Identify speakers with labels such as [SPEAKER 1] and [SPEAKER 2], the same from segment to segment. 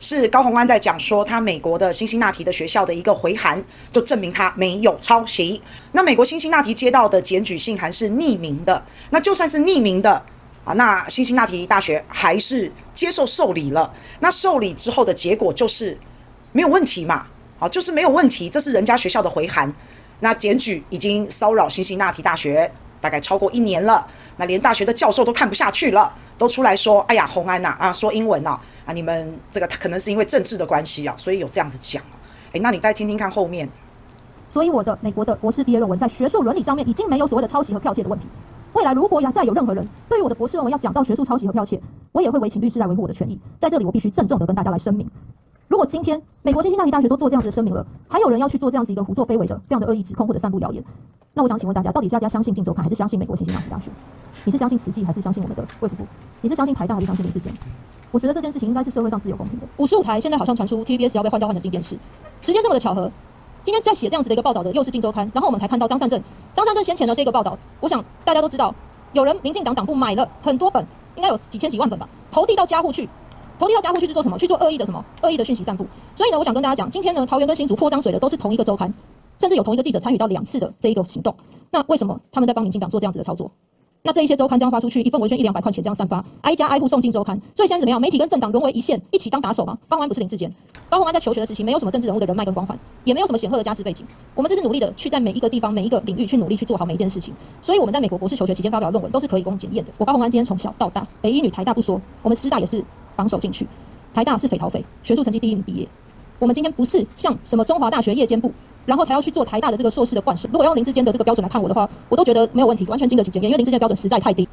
[SPEAKER 1] 是高虹安在讲说，他美国的辛辛那提的学校的一个回函，就证明他没有抄袭。那美国辛辛那提接到的检举信函是匿名的，那就算是匿名的啊，那辛辛那提大学还是接受受理了。那受理之后的结果就是没有问题嘛，啊，就是没有问题，这是人家学校的回函。那检举已经骚扰辛辛那提大学大概超过一年了，那连大学的教授都看不下去了，都出来说：“哎呀，红安呐，啊，说英文呐。”啊，你们这个可能是因为政治的关系啊，所以有这样子讲。诶，那你再听听看后面。
[SPEAKER 2] 所以我的美国的博士毕业论文在学术伦理上面已经没有所谓的抄袭和剽窃的问题。未来如果要再有任何人对于我的博士论文要讲到学术抄袭和剽窃，我也会委请律师来维护我的权益。在这里，我必须郑重的跟大家来声明：如果今天美国辛辛那提大学都做这样子的声明了，还有人要去做这样子一个胡作非为的这样的恶意指控或者散布谣言，那我想请问大家，到底是大家相信《镜周刊》还是相信美国辛辛那提大学？你是相信慈济还是相信我们的卫福部？你是相信台大还是相信林志坚？我觉得这件事情应该是社会上自由公平的。五十五台现在好像传出 TVBS 要被换掉换成金电视，时间这么的巧合，今天在写这样子的一个报道的又是镜周刊，然后我们才看到张善政，张善政先前的这个报道，我想大家都知道，有人民进党党部买了很多本，应该有几千几万本吧，投递到家户去，投递到家户去是做什么？去做恶意的什么？恶意的讯息散布。所以呢，我想跟大家讲，今天呢，桃园跟新竹泼脏水的都是同一个周刊，甚至有同一个记者参与到两次的这一个行动。那为什么他们在帮民进党做这样子的操作？那这一些周刊这样发出去，一份文宣一两百块钱这样散发，挨家挨户送进周刊，所以现在怎么样？媒体跟政党沦为一线，一起当打手吗？高虹安不是林志坚，高虹安在求学的时期没有什么政治人物的人脉跟光环，也没有什么显赫的家世背景。我们这是努力的去在每一个地方、每一个领域去努力去做好每一件事情。所以我们在美国博士求学期间发表的论文都是可以供检验的。我高虹安今天从小到大，北一女、台大不说，我们师大也是防守进去，台大是匪逃匪，学术成绩第一名毕业。我们今天不是像什么中华大学夜间部。然后才要去做台大的这个硕士的灌水。如果用林志坚的这个标准来看我的话，我都觉得没有问题，完全经得起检验，因为林志坚标准实在太低。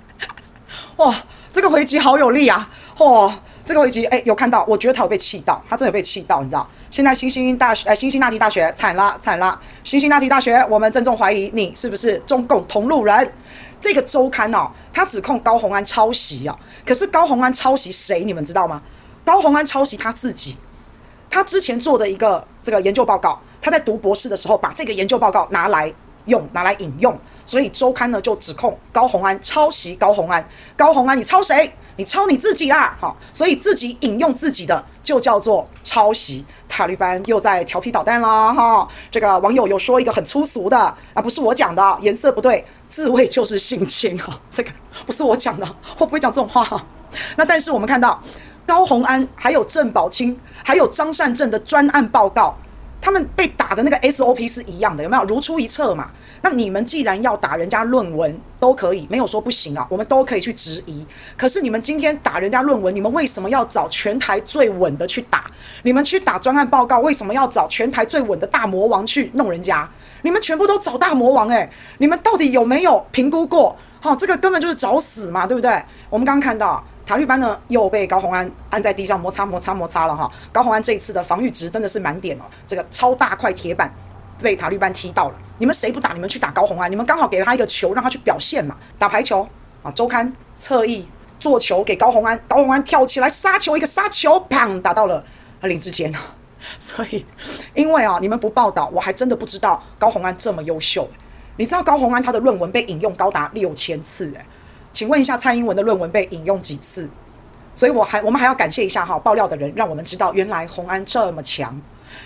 [SPEAKER 1] 哇，这个回击好有力啊！哇，这个回击，哎，有看到？我觉得他有被气到，他真的有被气到，你知道？现在辛辛大学，哎，辛辛那提大学惨了，惨了！辛辛那提大学，我们郑重怀疑你是不是中共同路人？这个周刊哦，他指控高虹安抄袭啊，可是高虹安抄袭谁？你们知道吗？高虹安抄袭他自己。他之前做的一个这个研究报告，他在读博士的时候把这个研究报告拿来用，拿来引用，所以周刊呢就指控高虹安抄袭高虹安。高虹安，你抄谁？你抄你自己啦！好，所以自己引用自己的就叫做抄袭。塔利班又在调皮捣蛋啦！哈，这个网友有说一个很粗俗的啊，不是我讲的，颜色不对，自卫就是性侵啊，这个不是我讲的，我不会讲这种话。那但是我们看到。高虹安还有郑宝清，还有张善政的专案报告，他们被打的那个 SOP 是一样的，有没有？如出一辙嘛。那你们既然要打人家论文，都可以，没有说不行啊，我们都可以去质疑。可是你们今天打人家论文，你们为什么要找全台最稳的去打？你们去打专案报告，为什么要找全台最稳的大魔王去弄人家？你们全部都找大魔王诶、你们到底有没有评估过？哈，这个根本就是找死嘛，对不对？我们刚刚看到。塔利班呢又被高虹安按在地上摩擦摩擦摩擦了哈，高虹安这一次的防御值真的是满点哦，这个超大块铁板被塔利班踢到了。你们谁不打？你们去打高虹安，你们刚好给了他一个球，让他去表现嘛，打排球啊，周刊侧翼做球给高虹安，高虹安跳起来杀球，一个杀球，砰打到了林志坚。所以因为啊，你们不报道，我还真的不知道高虹安这么优秀。你知道高虹安他的论文被引用高达六千次诶。请问一下，蔡英文的论文被引用几次？所以我还我们还要感谢一下哈，爆料的人，让我们知道原来红安这么强。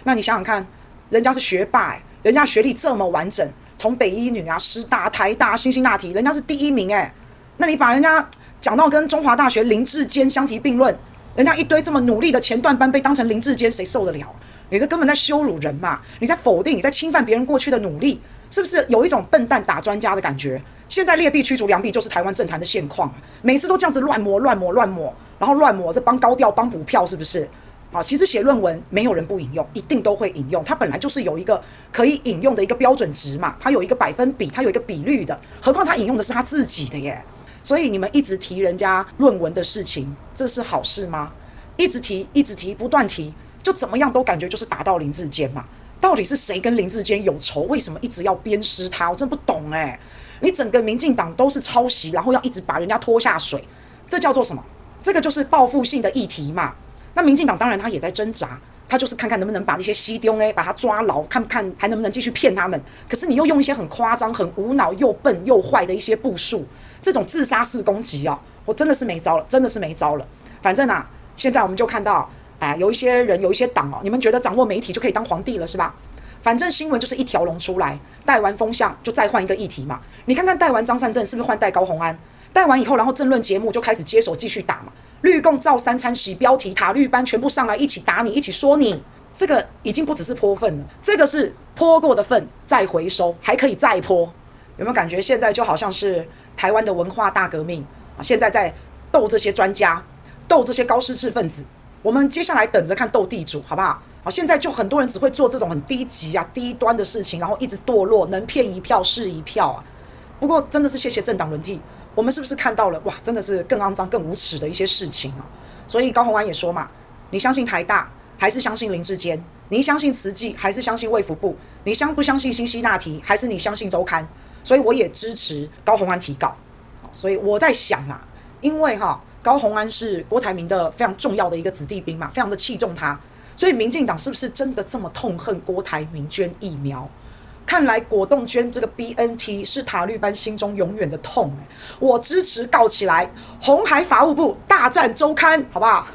[SPEAKER 1] 那你想想看，人家是学霸，欸，人家学历这么完整，从北医女啊、师大、台大、辛辛那提，人家是第一名诶。那你把人家讲到跟中华大学林志坚相提并论，人家一堆这么努力的前段班被当成林志坚，谁受得了？你这根本在羞辱人嘛！你在否定，你在侵犯别人过去的努力，是不是有一种笨蛋打专家的感觉？现在劣币驱逐良币就是台湾政坛的现况，每次都这样子乱抹乱抹乱抹，然后乱抹这帮高调帮补票是不是？啊，其实写论文没有人不引用，一定都会引用，它本来就是有一个可以引用的一个标准值嘛，它有一个百分比，它有一个比率的，何况他引用的是他自己的耶，所以你们一直提人家论文的事情，这是好事吗？一直提，一直提，不断提，就怎么样都感觉就是打到林志坚嘛，到底是谁跟林志坚有仇？为什么一直要鞭尸他？我真不懂诶。你整个民进党都是抄袭，然后要一直把人家拖下水，这叫做什么？这个就是报复性的议题嘛。那民进党当然他也在挣扎，他就是看看能不能把那些西丢诶把他抓牢，看看还能不能继续骗他们。可是你又用一些很夸张、很无脑、又笨又坏的一些步数，这种自杀式攻击啊，我真的是没招了，真的是没招了。反正啊，现在我们就看到哎，有一些人，有一些党哦，你们觉得掌握媒体就可以当皇帝了是吧？反正新闻就是一条龙出来，带完风向就再换一个议题嘛。你看看带完张善政是不是换带高虹安？带完以后，然后政论节目就开始接手继续打嘛。绿共造三餐洗标题，塔绿班全部上来一起打你，一起说你。这个已经不只是泼粪了，这个是泼过的粪再回收，还可以再泼。有没有感觉现在就好像是台湾的文化大革命啊？现在在斗这些专家，斗这些高知识分子。我们接下来等着看斗地主，好不好？好，现在就很多人只会做这种很低级啊、低端的事情，然后一直堕落，能骗一票是一票啊。不过真的是谢谢政党轮替，我们是不是看到了哇？真的是更肮脏、更无耻的一些事情啊！所以高虹安也说嘛，你相信台大？还是相信林志坚？你相信慈济？还是相信卫福部？你相不相信辛西那提？还是你相信周刊？所以我也支持高虹安提告。所以我在想啊，因为哈高虹安是郭台铭的非常重要的一个子弟兵嘛，非常的器重他，所以民进党是不是真的这么痛恨郭台铭捐疫苗？看来果冻捐这个 BNT 是塔绿班心中永远的痛。我支持告起来，红海法务部大战周刊，好不好？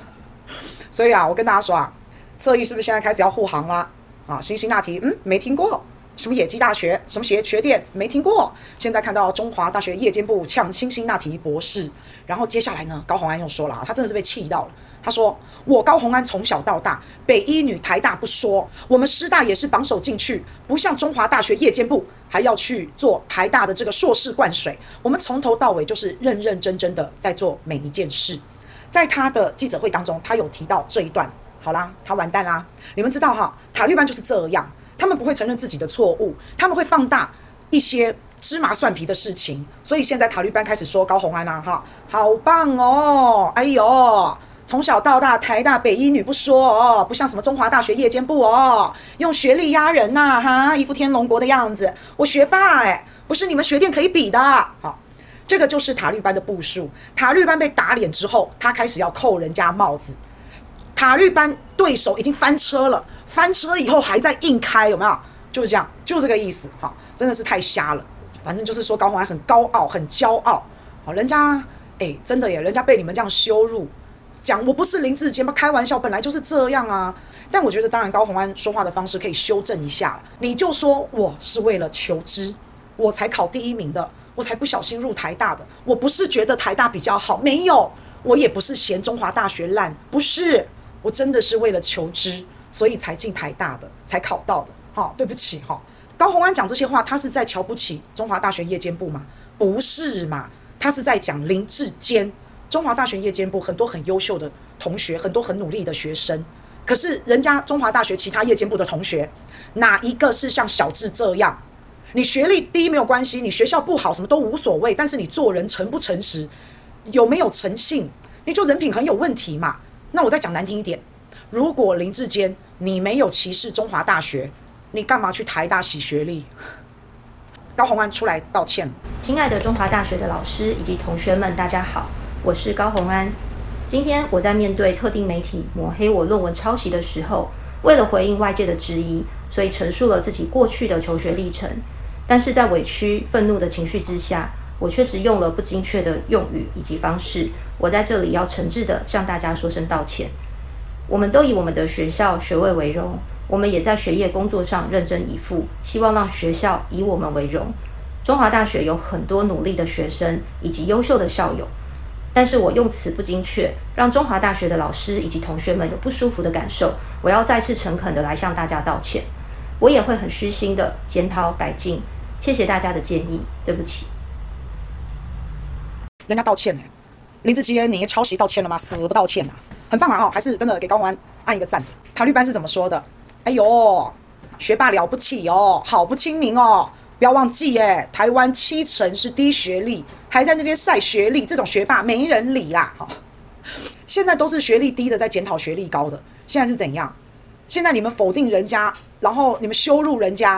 [SPEAKER 1] 所以啊，我跟大家说啊。侧翼是不是现在开始要护航了？啊，辛辛那提，嗯，没听过。什么野鸡大学，什么学学店，没听过。现在看到中华大学夜间部呛辛辛那提博士，然后接下来呢，高宏安又说了，他真的是被气到了。他说：“我高宏安从小到大，北一女、台大不说，我们师大也是榜首进去，不像中华大学夜间部还要去做台大的这个硕士灌水。我们从头到尾就是认认真真的在做每一件事。”在他的记者会当中，他有提到这一段。好啦，他完蛋啦！你们知道哈，塔绿班就是这样，他们不会承认自己的错误，他们会放大一些芝麻蒜皮的事情。所以现在塔绿班开始说高虹安啦，哈，好棒哦！哎呦，从小到大台大北一女不说哦，不像什么中华大学夜间部哦，用学历压人呐，哈，一副天龙国的样子。我学霸哎，不是你们学店可以比的。好，这个就是塔绿班的部署。塔绿班被打脸之后，他开始要扣人家帽子。塔绿班对手已经翻车了，翻车以后还在硬开，有没有？就是这样，就这个意思哈，真的是太瞎了。反正就是说高虹安很高傲，很骄傲，好，人家哎，真的耶，人家被你们这样羞辱，讲我不是林志坚吗？开玩笑，本来就是这样啊。但我觉得，当然高虹安说话的方式可以修正一下。你就说我是为了求知，我才考第一名的，我才不小心入台大的，我不是觉得台大比较好，没有，我也不是嫌中华大学烂，不是。我真的是为了求知，所以才进台大的，才考到的。好、哦，对不起哈、高虹安讲这些话，他是在瞧不起中华大学夜间部吗？不是嘛？他是在讲林志坚。中华大学夜间部很多很优秀的同学，很多很努力的学生。可是人家中华大学其他夜间部的同学，哪一个是像小智这样？你学历低没有关系，你学校不好什么都无所谓，但是你做人诚不诚实，有没有诚信，你就人品很有问题嘛。那我再讲难听一点，如果林志坚你没有歧视中华大学，你干嘛去台大洗学历？高虹安出来道歉。
[SPEAKER 3] 亲爱的中华大学的老师以及同学们，大家好，我是高虹安。今天我在面对特定媒体抹黑我论文抄袭的时候，为了回应外界的质疑，所以陈述了自己过去的求学历程。但是在委屈、愤怒的情绪之下，我确实用了不精确的用语以及方式，我在这里要诚挚地向大家说声道歉。我们都以我们的学校学位为荣，我们也在学业工作上认真以赴，希望让学校以我们为荣。中华大学有很多努力的学生以及优秀的校友，但是我用词不精确，让中华大学的老师以及同学们有不舒服的感受，我要再次诚恳地来向大家道歉。我也会很虚心地检讨改进，谢谢大家的建议，对不起。
[SPEAKER 1] 人家道歉呢、林志坚，你抄袭道歉了吗？死不道歉、啊，很棒啊！哦，还是真的给高虹安按一个赞。塔绿班是怎么说的？哎呦，学霸了不起哦，好不亲民哦！不要忘记耶，台湾七成是低学历，还在那边晒学历，这种学霸没人理啦！哈，现在都是学历低的在检讨学历高的，现在是怎样？现在你们否定人家，然后你们羞辱人家，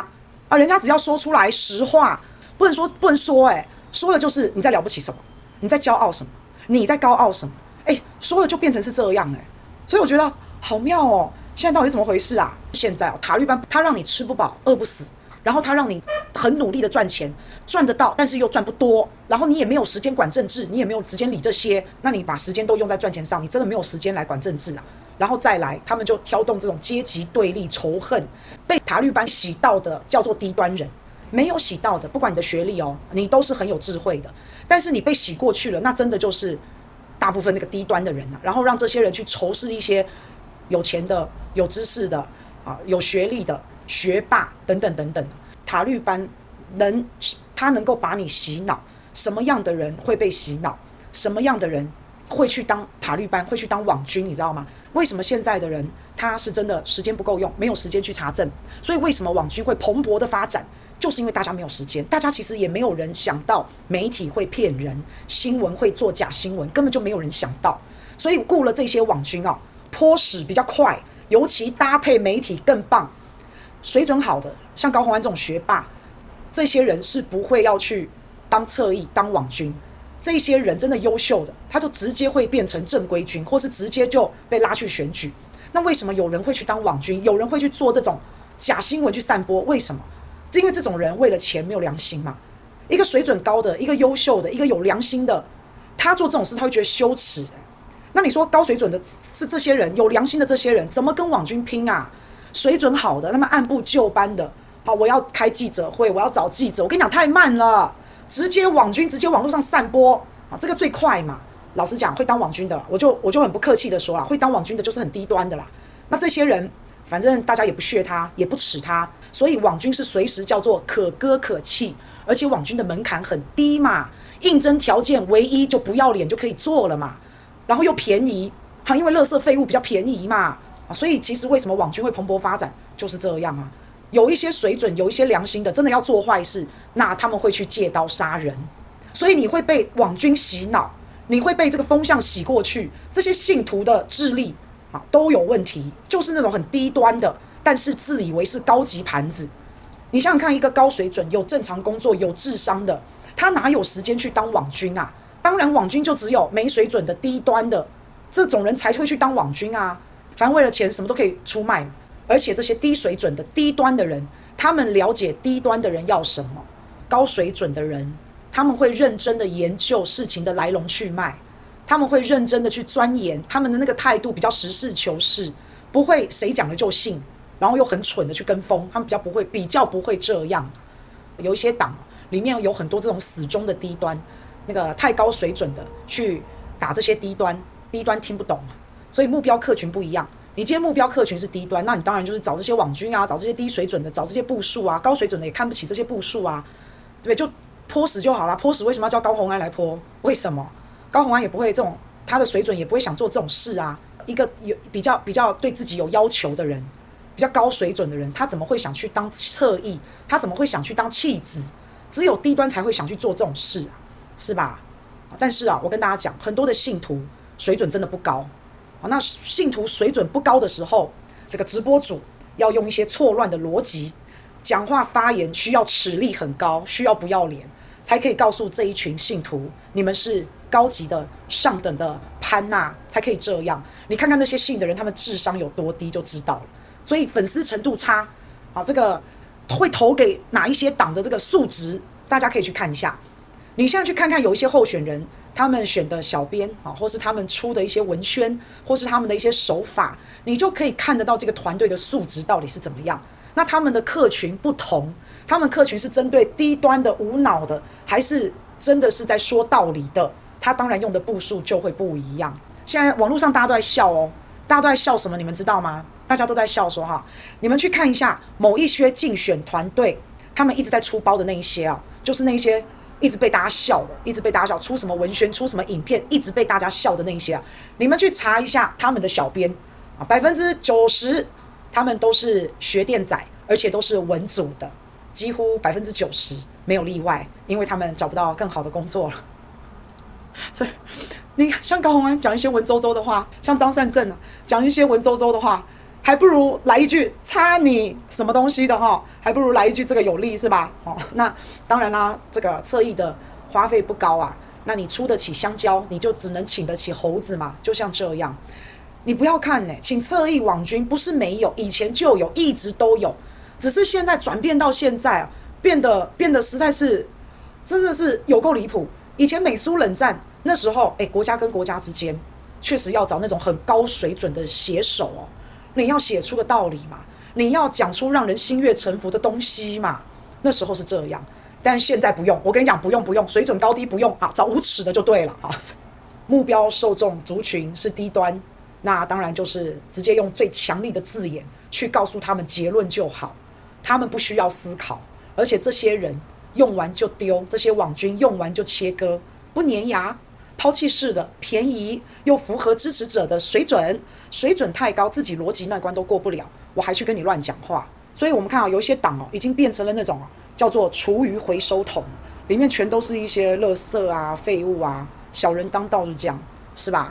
[SPEAKER 1] 啊人家只要说出来实话，不能说不能说，哎，说了就是你在了不起什么？你在骄傲什么？你在高傲什么？哎，说了就变成是这样哎，所以我觉得好妙哦。现在到底是怎么回事啊？现在哦，塔利班他让你吃不饱饿不死，然后他让你很努力的赚钱，赚得到，但是又赚不多，然后你也没有时间管政治，你也没有时间理这些，那你把时间都用在赚钱上，你真的没有时间来管政治啊？然后再来，他们就挑动这种阶级对立、仇恨，被塔利班洗到的叫做低端人，没有洗到的，不管你的学历哦，你都是很有智慧的，但是你被洗过去了，那真的就是大部分那个低端的人啊，然后让这些人去仇视一些有钱的、有知识的啊、有学历的学霸等等等等。塔利班能，他能够把你洗脑，什么样的人会被洗脑？什么样的人会去当塔利班？会去当网军？你知道吗？为什么现在的人他是真的时间不够用，没有时间去查证？所以为什么网军会蓬勃的发展？就是因为大家没有时间，大家其实也没有人想到媒体会骗人，新闻会做假新闻，根本就没有人想到。所以雇了这些网军啊，泼屎比较快，尤其搭配媒体更棒，水准好的，像高虹安这种学霸，这些人是不会要去当侧翼、当网军。这些人真的优秀的，他就直接会变成正规军，或是直接就被拉去选举。那为什么有人会去当网军？有人会去做这种假新闻去散播？为什么？是因为这种人为了钱没有良心嘛？一个水准高的，一个优秀的，一个有良心的，他做这种事他会觉得羞耻。那你说高水准的是这些人，有良心的这些人，怎么跟网军拼啊？水准好的，那么按部就班的，好，我要开记者会，我要找记者，我跟你讲太慢了。直接网军直接网络上散播啊，这个最快嘛。老实讲，会当网军的，我就我就很不客气的说啊，会当网军的就是很低端的啦。那这些人，反正大家也不屑他，也不耻他，所以网军是随时叫做可歌可泣，而且网军的门槛很低嘛，应征条件唯一就不要脸就可以做了嘛，然后又便宜，哈，因为垃圾废物比较便宜嘛，啊，所以其实为什么网军会蓬勃发展，就是这样啊。有一些水准，有一些良心的，真的要做坏事，那他们会去借刀杀人，所以你会被网军洗脑，你会被这个风向洗过去。这些信徒的智力都有问题，就是那种很低端的，但是自以为是高级盘子。你想想看，一个高水准、有正常工作、有智商的，他哪有时间去当网军啊？当然，网军就只有没水准的、低端的这种人才会去当网军啊。反正为了钱，什么都可以出卖。而且这些低水准的低端的人，他们了解低端的人要什么；高水准的人，他们会认真的研究事情的来龙去脉，他们会认真的去钻研，他们的那个态度比较实事求是，不会谁讲了就信，然后又很蠢的去跟风，他们比较不会，比较不会这样。有一些党里面有很多这种死忠的低端，那个太高水准的去打这些低端，低端听不懂，所以目标客群不一样。你今天目标客群是低端，那你当然就是找这些网军啊，找这些低水准的，找这些部属啊，高水准的也看不起这些部属啊，对不对？就泼屎就好了，泼屎为什么要叫高虹安来泼？为什么高红安也不会这种，他的水准也不会想做这种事啊？一个有比较比较对自己有要求的人，比较高水准的人，他怎么会想去当侧翼？他怎么会想去当弃子？只有低端才会想去做这种事啊，是吧？但是啊，我跟大家讲，很多的信徒水准真的不高啊。那信徒水准不高的时候，这个直播主要用一些错乱的逻辑讲话发言，需要耻力很高，需要不要脸，才可以告诉这一群信徒，你们是高级的、上等的潘娜，才可以这样。你看看那些信的人，他们智商有多低就知道了。所以粉丝程度差啊，这个会投给哪一些党的这个数值，大家可以去看一下。你现在去看看，有一些候选人。他们选的小编啊，或是他们出的一些文宣，或是他们的一些手法，你就可以看得到这个团队的素质到底是怎么样。那他们的客群不同，他们客群是针对低端的、无脑的，还是真的是在说道理的？他当然用的步数就会不一样。现在网络上大家都在笑哦，大家都在笑什么？你们知道吗？大家都在笑说哈，你们去看一下某一些竞选团队，他们一直在出包的那一些啊，就是那些。一直被大家笑的，一直被大家笑，出什么文宣，出什么影片，一直被大家笑的那一些啊，你们去查一下他们的小编啊，百分之九十他们都是学电仔，而且都是文组的，几乎百分之九十没有例外，因为他们找不到更好的工作了。所以你看，像高洪安讲一些文绉绉的话，像张善政啊讲一些文绉绉的话。还不如来一句擦你什么东西的哈，还不如来一句这个有利是吧？哦，那当然啦，这个侧翼的花费不高啊，那你出得起香蕉，你就只能请得起猴子嘛，就像这样。你不要看呢，请侧翼网军不是没有，以前就有，一直都有，只是现在转变到现在啊，变得变得实在是真的是有够离谱。以前美苏冷战那时候，诶，国家跟国家之间。确实要找那种很高水准的写手哦。你要写出个道理嘛，你要讲出让人心悦诚服的东西嘛。那时候是这样，但现在不用。我跟你讲，不用不用，水准高低不用啊，找无耻的就对了啊。目标受众族群是低端，那当然就是直接用最强力的字眼去告诉他们结论就好，他们不需要思考，而且这些人用完就丢，这些网军用完就切割，不粘牙，抛弃式的，便宜又符合支持者的水准，水准太高，自己逻辑那关都过不了，我还去跟你乱讲话。所以我们看啊，有一些党哦，已经变成了那种叫做厨余回收桶，里面全都是一些垃圾啊、废物啊。小人当道是这样，是吧？